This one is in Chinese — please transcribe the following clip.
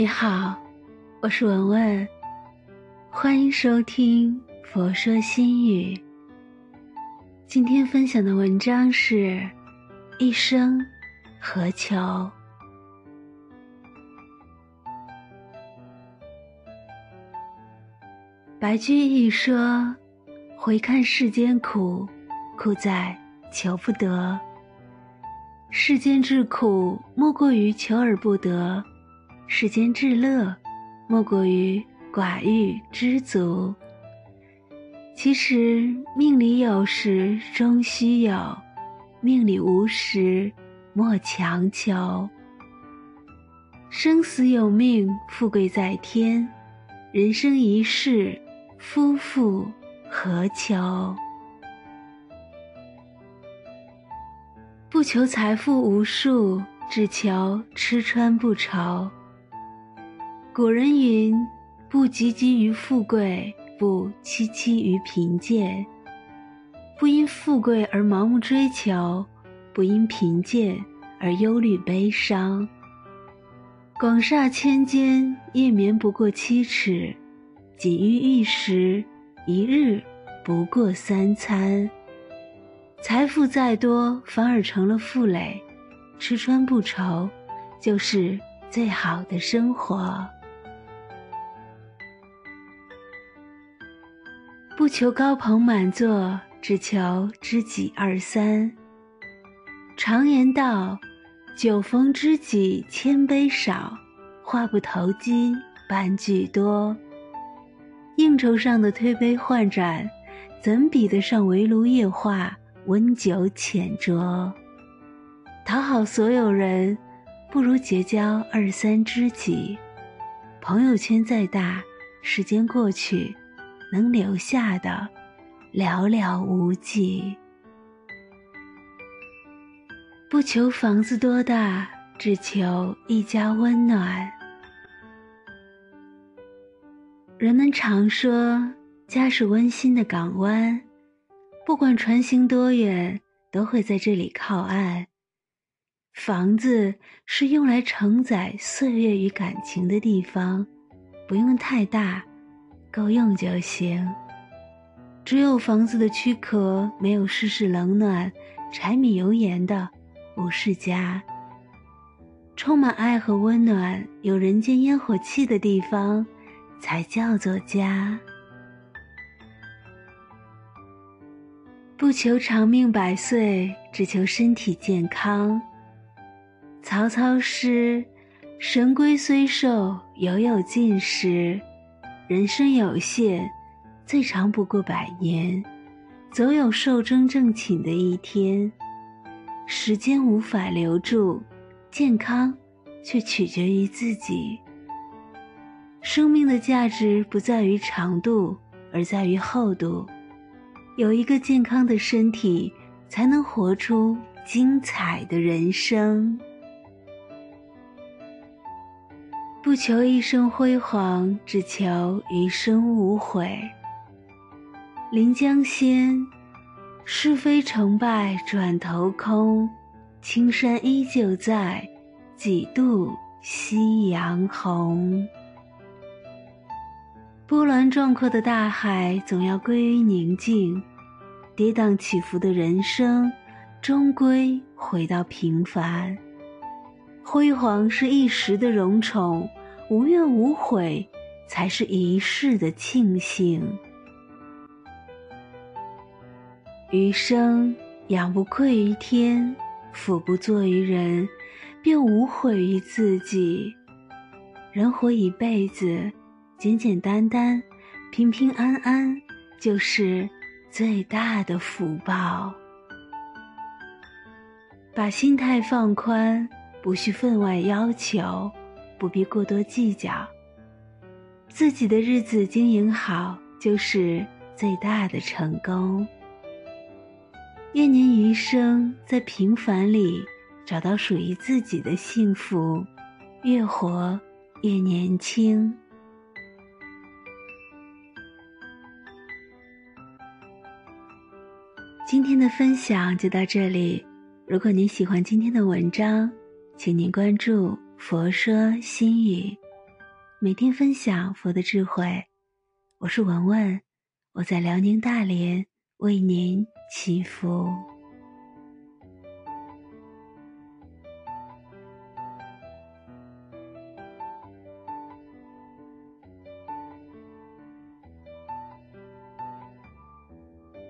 你好，我是文文，欢迎收听《佛说心语》。今天分享的文章是《一生何求》。白居易说：“回看世间苦，苦在求不得。世间之苦，莫过于求而不得；世间至乐，莫过于寡欲知足。”其实，命里有时终须有，命里无时莫强求。生死有命，富贵在天，人生一世，夫复何求？不求财富无数，只求吃穿不愁。古人云：“不汲汲于富贵。”不戚戚于贫贱，不因富贵而盲目追求，不因贫贱而忧虑悲伤。广厦千间，夜眠不过七尺；锦衣玉食，一日不过三餐。财富再多，反而成了负累；吃穿不愁，就是最好的生活。不求高朋满座，只求知己二三。常言道：“酒逢知己千杯少，话不投机半句多。”应酬上的推杯换盏，怎比得上围炉夜话、温酒浅酌？讨好所有人，不如结交二三知己。朋友圈再大，时间过去。能留下的寥寥无几。不求房子多大，只求一家温暖。人们常说，家是温馨的港湾，不管船行多远，都会在这里靠岸。房子是用来承载岁月与感情的地方，不用太大。够用就行。只有房子的躯壳没有世事冷暖、柴米油盐的，不是家。充满爱和温暖、有人间烟火气的地方，才叫做家。不求长命百岁，只求身体健康。曹操诗：“神龟虽寿，犹有尽时。”人生有限，最长不过百年，总有寿终正寝的一天。时间无法留住，健康却取决于自己。生命的价值不在于长度，而在于厚度。有一个健康的身体，才能活出精彩的人生。不求一生辉煌，只求余生无悔。临江仙，是非成败转头空，青山依旧在，几度夕阳红。波澜壮阔的大海总要归于宁静，跌宕起伏的人生终归回到平凡。辉煌是一时的荣宠。无怨无悔，才是一世的庆幸。余生仰不愧于天，俯不作于人，便无悔于自己。人活一辈子，简简单单、平平安安，就是最大的福报。把心态放宽，不需分外要求。不必过多计较，自己的日子经营好，就是最大的成功。愿您余生在平凡里找到属于自己的幸福，越活越年轻。今天的分享就到这里，如果您喜欢今天的文章，请您关注。佛说心语，每天分享佛的智慧。我是文文，我在辽宁大连为您祈福。